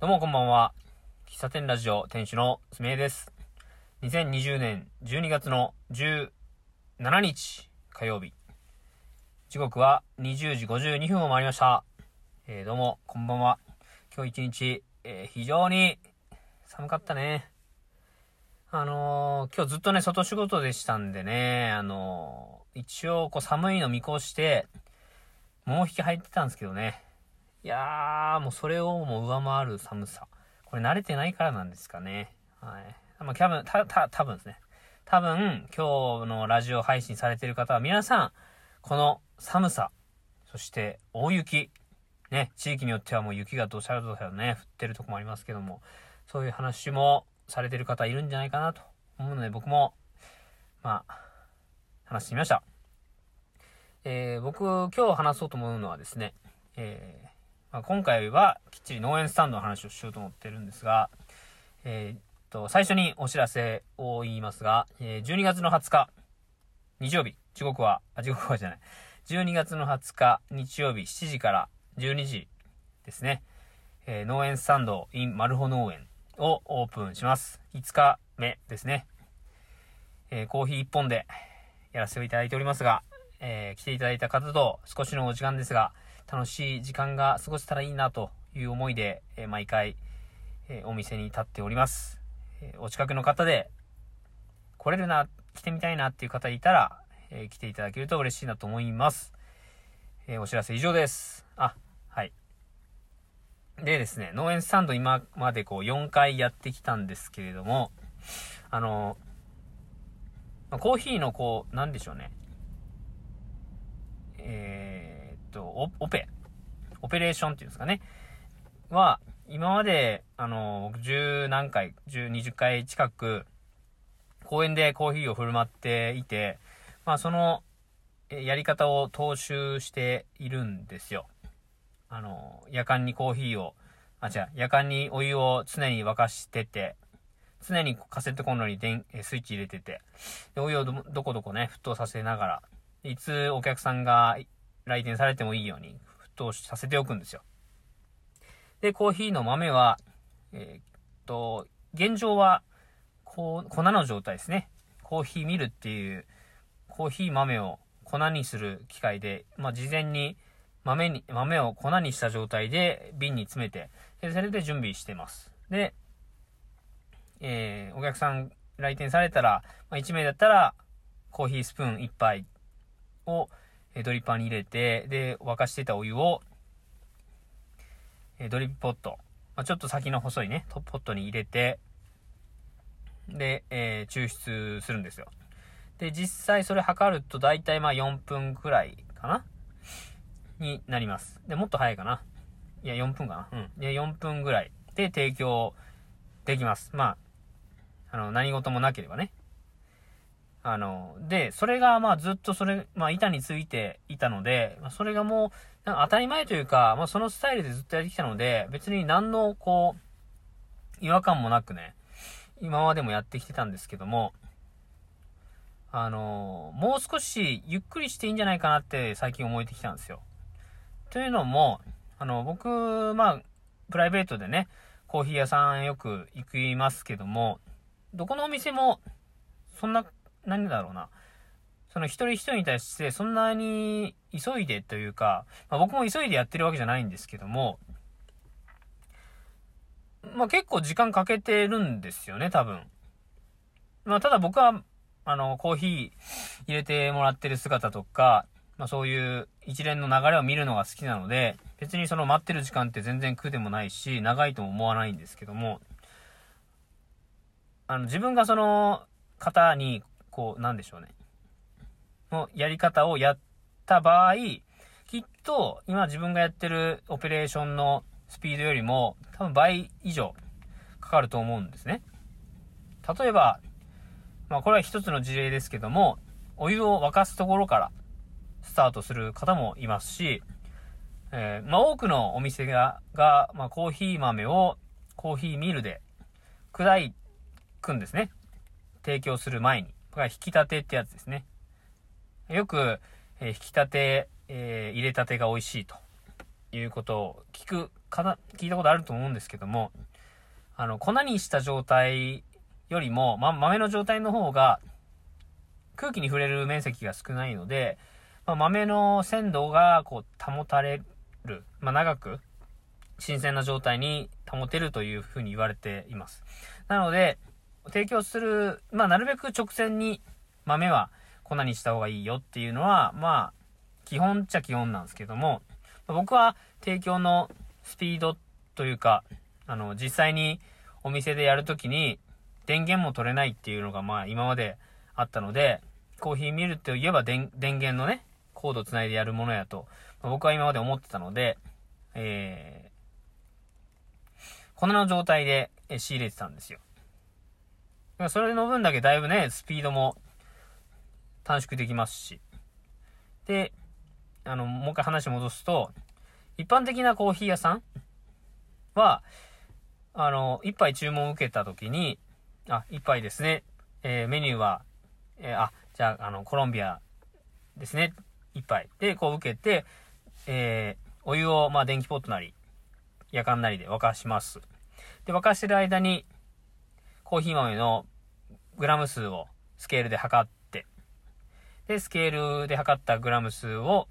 どうもこんばんは。喫茶店ラジオ店主のすめえです。2020年12月の17日火曜日。時刻は20時52分を回りました。えー、どうもこんばんは。今日一日、えー非常に寒かったね。あのー今日ずっとね、外仕事でしたんでね、あの一応こう寒いの見越して、桃引き入ってたんですけどね。いやー、もうそれをもう上回る寒さ。これ慣れてないからなんですかね。はい。まあ、多分、た、た、多分ですね。多分、今日のラジオ配信されてる方は皆さん、この寒さ、そして大雪、ね、地域によってはもう雪がどしゃらどしゃらね、降ってるとこもありますけども、そういう話もされてる方いるんじゃないかなと思うので、僕も、まあ、話してみました。えー僕、今日話そうと思うのはですね、えーまあ、今回はきっちり農園スタンドの話をしようと思ってるんですが、えーっと、最初にお知らせを言いますが、えー12月の20日、日曜日、時刻は、あ、時刻はじゃない。12月の20日、日曜日7時から12時ですね。えー農園スタンド in マルホ農園をオープンします。5日目ですね。えーコーヒー1本でやらせていただいておりますが、えー来ていただいた方と少しのお時間ですが、楽しい時間が過ごせたらいいなという思いで、え毎回、えお店に立っております。えお近くの方で、来れるな、来てみたいなっていう方いたら、え来ていただけると嬉しいなと思います。えお知らせ以上です。あ、はい。でですね、農園スタンド今までこう4回やってきたんですけれども、あの、まコーヒーのこう、なんでしょうね。えーっと、オペ、オペレーションっていうんですかね。は、今まで、あの、僕十何回、十、二十回近く、公園でコーヒーを振る舞っていて、まあその、やり方を踏襲しているんですよ。あの、夜間にコーヒーを、あ、違う、夜間にお湯を常に沸かしてて、常にカセットコンロに電スイッチ入れてて、でお湯をどどこどこね、沸騰させながら、いつお客さんが来店されてもいいように沸騰させておくんですよ。で、コーヒーの豆は、えーっと、現状は、こう、粉の状態ですね。コーヒーミルっていう、コーヒー豆を粉にする機械で、まあ、事前に豆に、豆を粉にした状態で瓶に詰めて、でそれで準備してます。で、えーお客さん来店されたら、まあ、1名だったら、コーヒースプーン1杯を、えードリッパーに入れて、で、沸かしてたお湯を、えードリップポット、まあ、ちょっと先の細いね、トップポットに入れて、で、えー抽出するんですよ。で、実際それ測ると大体まあ4分くらいかな？になります。で、もっと早いかな？いや、4分かな？うん。で、4分ぐらいで提供できます。まあ、あの、何事もなければね。あの、で、それがまあずっとそれ、まあ板についていたので、まあ、それがもう、当たり前というか、まあそのスタイルでずっとやってきたので、別に何のこう、違和感もなくね、今までもやってきてたんですけども、あの、もう少しゆっくりしていいんじゃないかなって最近思えてきたんですよ。というのも、あの、僕、まあ、プライベートでね、コーヒー屋さんよく行きますけども、どこのお店も、そんな、何だろうな。その一人一人に対してそんなに急いでというか、まあ、僕も急いでやってるわけじゃないんですけども、まあ結構時間かけてるんですよね、多分。まあただ僕は、あの、コーヒー入れてもらってる姿とか、まあそういう一連の流れを見るのが好きなので、別にその待ってる時間って全然苦でもないし、長いとも思わないんですけども、あの、自分がその方に、こう、なんでしょうね。のやり方をやった場合、きっと今自分がやってるオペレーションのスピードよりも多分倍以上かかると思うんですね。例えば、まあこれは一つの事例ですけども、お湯を沸かすところからスタートする方もいますし、えーまあ多くのお店が、が、まあコーヒー豆をコーヒーミルで砕くんですね。提供する前に。これは引き立てってやつですね。よく、え引き立て、えー入れたてが美味しいということを聞くか聞いたことあると思うんですけども、あの、粉にした状態よりも、ま、豆の状態の方が、空気に触れる面積が少ないので、ま、豆の鮮度がこう保たれる、まあ、長く新鮮な状態に保てるというふうに言われています。なので、提供する、まあ、なるべく直線に豆は粉にした方がいいよっていうのは、まあ、基本っちゃ基本なんですけども、僕は提供のスピードというか、あの、実際にお店でやるときに電源も取れないっていうのがまあ今まであったので、コーヒーミルといえば電源のね、コードつないでやるものやと、僕は今まで思ってたので、えー、粉の状態で仕入れてたんですよ。それの分だけだいぶね、スピードも短縮できますし。で、あの、もう一回話戻すと、一般的なコーヒー屋さんは、あの、一杯注文を受けた時に、あ、一杯ですね。えー、メニューは、えー、あ、じゃあ、あの、コロンビアですね。一杯。で、こう受けて、えー、お湯を、まあ、電気ポットなり、夜間なりで沸かします。で、沸かしてる間に、コーヒー豆のグラム数をスケールで測って、で、スケールで測ったグラム数を、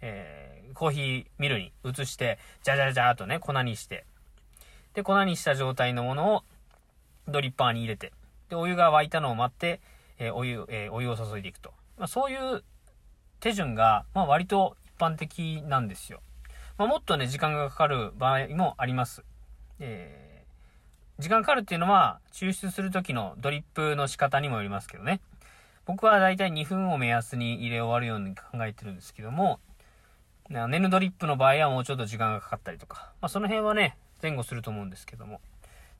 えー、コーヒーミルに移して、じゃじゃじゃーとね、粉にして、で、粉にした状態のものをドリッパーに入れて、で、お湯が沸いたのを待って、えー、お湯、えー、お湯を注いでいくと。まあ、そういう手順が、まあ、割と一般的なんですよ。まあ、もっとね、時間がかかる場合もあります。えー、時間かかるっていうのは、抽出する時のドリップの仕方にもよりますけどね。僕はだいたい2分を目安に入れ終わるように考えてるんですけども、ネヌドリップの場合はもうちょっと時間がかかったりとか、まあ、その辺はね、前後すると思うんですけども。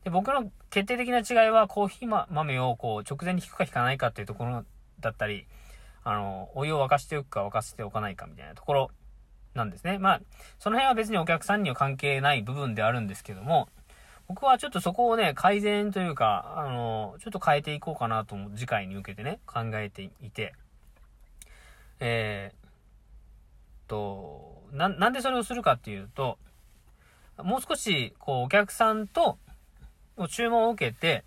で、僕の決定的な違いは、コーヒー豆をこう、直前に引くか引かないかっていうところだったり、あの、お湯を沸かしておくか沸かしておかないかみたいなところなんですね。まあ、その辺は別にお客さんには関係ない部分であるんですけども、僕はちょっとそこをね、改善というか、あの、ちょっと変えていこうかなと思う、次回に向けてね、考えていて、えー、と、な、なんでそれをするかっていうと、もう少し、こう、お客さんと、注文を受けて、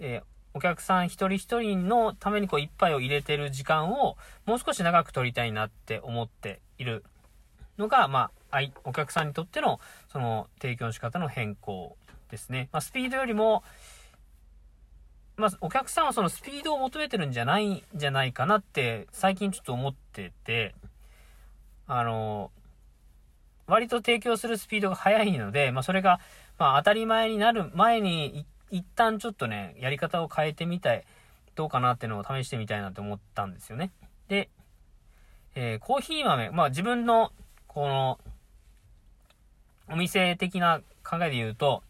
えー、お客さん一人一人のためにこう一杯を入れてる時間をもう少し長く取りたいなって思っている。のが、まあ、お客さんにとってのその提供の仕方の変更。ですね。まあ、スピードよりも、まあ、お客さんはそのスピードを求めてるんじゃないんじゃないかなって最近ちょっと思ってて、あの、割と提供するスピードが速いので、まあ、それが、まあ、当たり前になる前に一旦ちょっとね、やり方を変えてみたい、どうかなっていうのを試してみたいなって思ったんですよね。で、えー、コーヒー豆、まあ自分の、この、お店的な考えで言うと、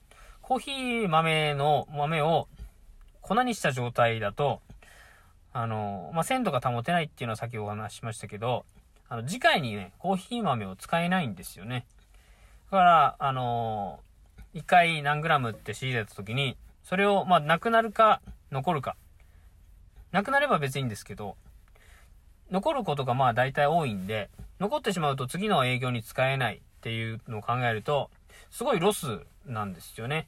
コーヒー豆の豆を粉にした状態だと、あの、まあ、鮮度が保てないっていうのは先お話しましたけど、あの、次回にね、コーヒー豆を使えないんですよね。だから、あの1回何グラムって仕入れた時に、それを、まあ、なくなるか、残るか。なくなれば別にいいんですけど、残ることがまあ大体多いんで、残ってしまうと次の営業に使えないっていうのを考えると、すごいロスなんですよね。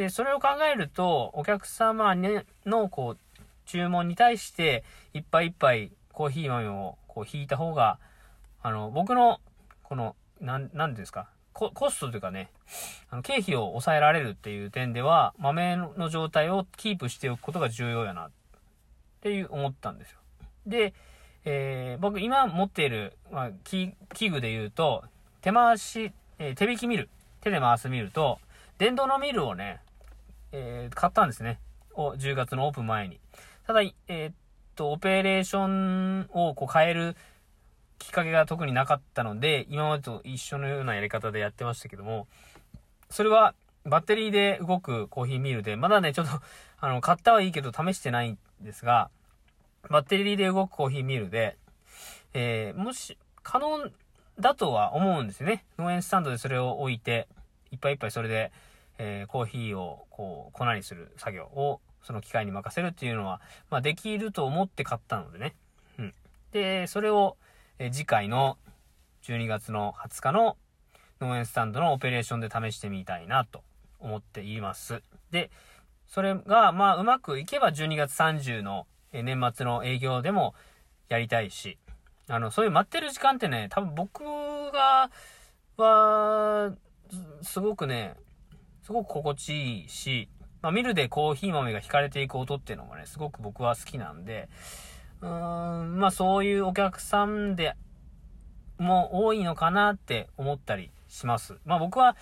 で、それを考えると、お客様の、こう、注文に対して、いっぱいいっぱいコーヒー豆をこう引いた方が、あの、僕の、この、なん、なんですか、ココストというかね、あの経費を抑えられるっていう点では、豆の状態をキープしておくことが重要やな、っていう思ったんですよ。で、えー、僕今持っている、まあ、器具で言うと、手回し、えー、手引きミル、手で回すミルと、電動のミルをね、えー、買ったんですね。を10月のオープン前に。ただ、えー、っと、オペレーションをこう変えるきっかけが特になかったので、今までと一緒のようなやり方でやってましたけども、それはバッテリーで動くコーヒーミルで、まだね、ちょっと、あの、買ったはいいけど試してないんですが、バッテリーで動くコーヒーミルで、えー、もし、可能だとは思うんですよね。農園スタンドでそれを置いて、いっぱいいっぱいそれで、えー、コーヒーを、こう、粉にする作業を、その機械に任せるっていうのは、まあ、できると思って買ったのでね。うん。で、それを、え次回の12月の20日の農園スタンドのオペレーションで試してみたいなと思っています。で、それが、まあ、うまくいけば12月30の年末の営業でもやりたいし、あの、そういう待ってる時間ってね、多分僕が、は、すごくね、すごく心地いいし、まあ、ミルでコーヒー豆が引かれていく音っていうのもね、すごく僕は好きなんで、うーん、まあそういうお客さんでも多いのかなって思ったりします。まあ僕は、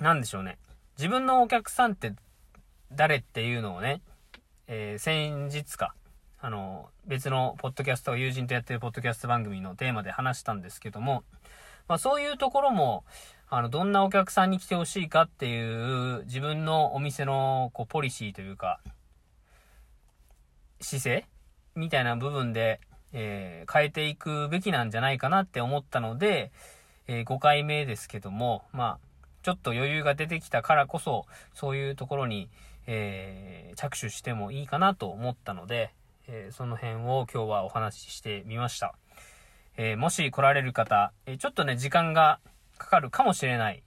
なんでしょうね。自分のお客さんって誰っていうのをね、えー、先日か、あの、別のポッドキャスト、友人とやってるポッドキャスト番組のテーマで話したんですけども、まあそういうところも、あの、どんなお客さんに来てほしいかっていう自分のお店のこうポリシーというか、姿勢みたいな部分で、えー、変えていくべきなんじゃないかなって思ったので、えー、5回目ですけども、まあ、ちょっと余裕が出てきたからこそ、そういうところに、えー、着手してもいいかなと思ったので、えその辺を今日はお話ししてみました。えもし来られる方、えちょっとね、時間がかかるかもしれない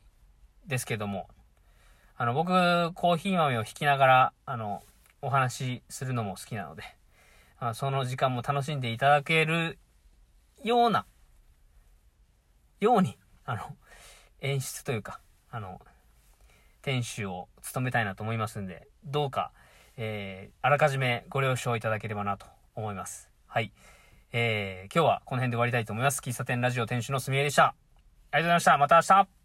ですけども、あの、僕、コーヒー豆を引きながら、あの、お話しするのも好きなので、あその時間も楽しんでいただけるような、ように、あの、演出というか、あの、店主を務めたいなと思いますんで、どうか、えー、あらかじめご了承いただければなと思います。はい。えー、今日はこの辺で終わりたいと思います。喫茶店ラジオ店主のすみえでした。ありがとうございました。また明日